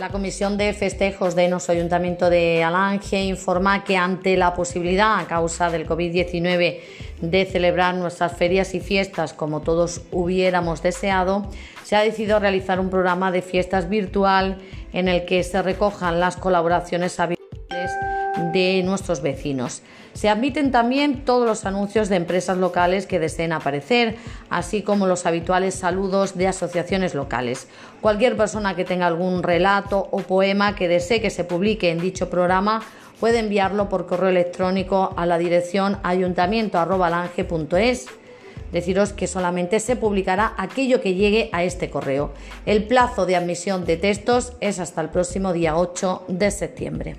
La Comisión de Festejos de nuestro Ayuntamiento de Alange informa que ante la posibilidad, a causa del COVID-19, de celebrar nuestras ferias y fiestas como todos hubiéramos deseado, se ha decidido realizar un programa de fiestas virtual en el que se recojan las colaboraciones habituales de nuestros vecinos. Se admiten también todos los anuncios de empresas locales que deseen aparecer, así como los habituales saludos de asociaciones locales. Cualquier persona que tenga algún relato o poema que desee que se publique en dicho programa puede enviarlo por correo electrónico a la dirección ayuntamiento.alange.es. Deciros que solamente se publicará aquello que llegue a este correo. El plazo de admisión de textos es hasta el próximo día 8 de septiembre.